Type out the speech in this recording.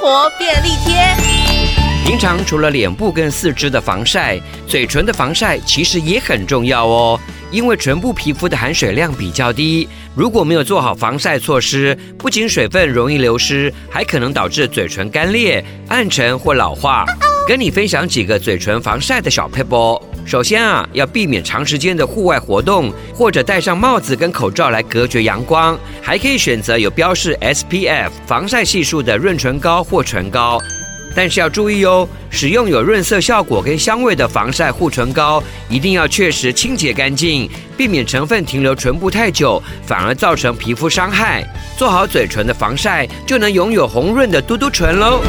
活便利贴。平常除了脸部跟四肢的防晒，嘴唇的防晒其实也很重要哦。因为唇部皮肤的含水量比较低，如果没有做好防晒措施，不仅水分容易流失，还可能导致嘴唇干裂、暗沉或老化。跟你分享几个嘴唇防晒的小撇步。首先啊，要避免长时间的户外活动，或者戴上帽子跟口罩来隔绝阳光。还可以选择有标示 SPF 防晒系数的润唇膏或唇膏。但是要注意哦，使用有润色效果跟香味的防晒护唇膏，一定要确实清洁干净，避免成分停留唇部太久，反而造成皮肤伤害。做好嘴唇的防晒，就能拥有红润的嘟嘟唇喽。